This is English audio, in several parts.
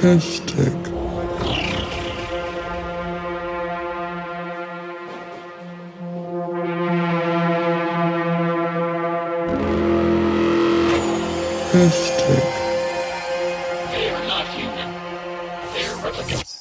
Hashtag. Hashtag. They are not human. They are replicants.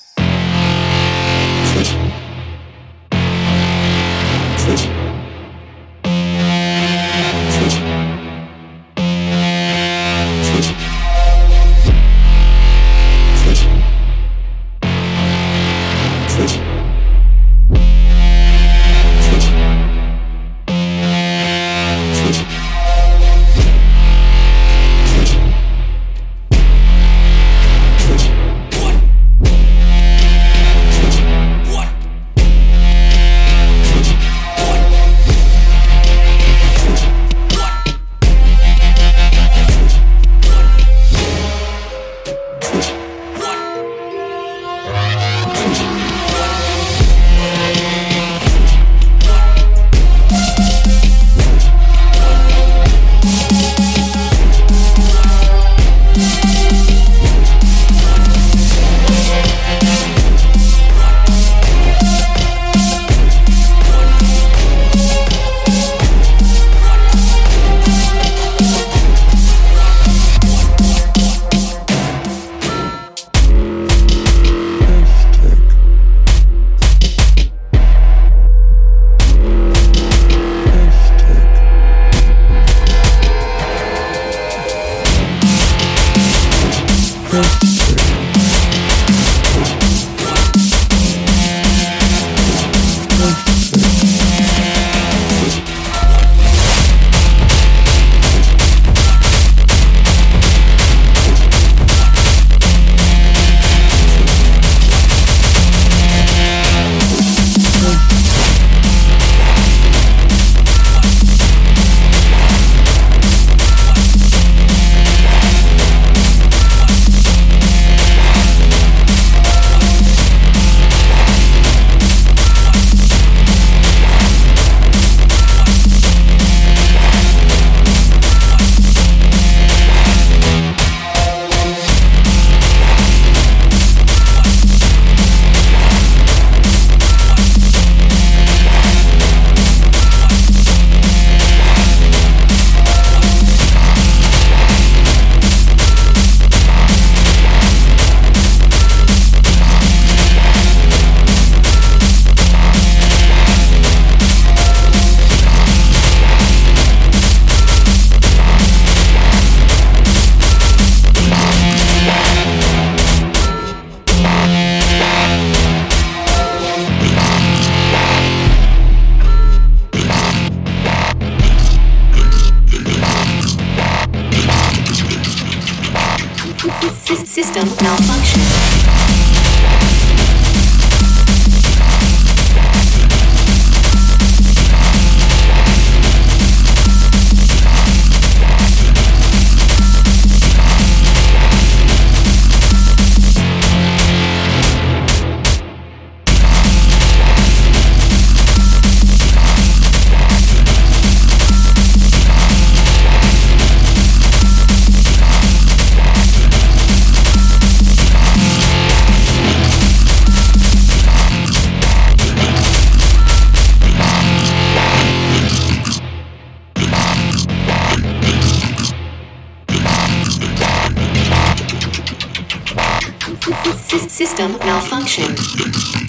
System malfunction. System malfunction.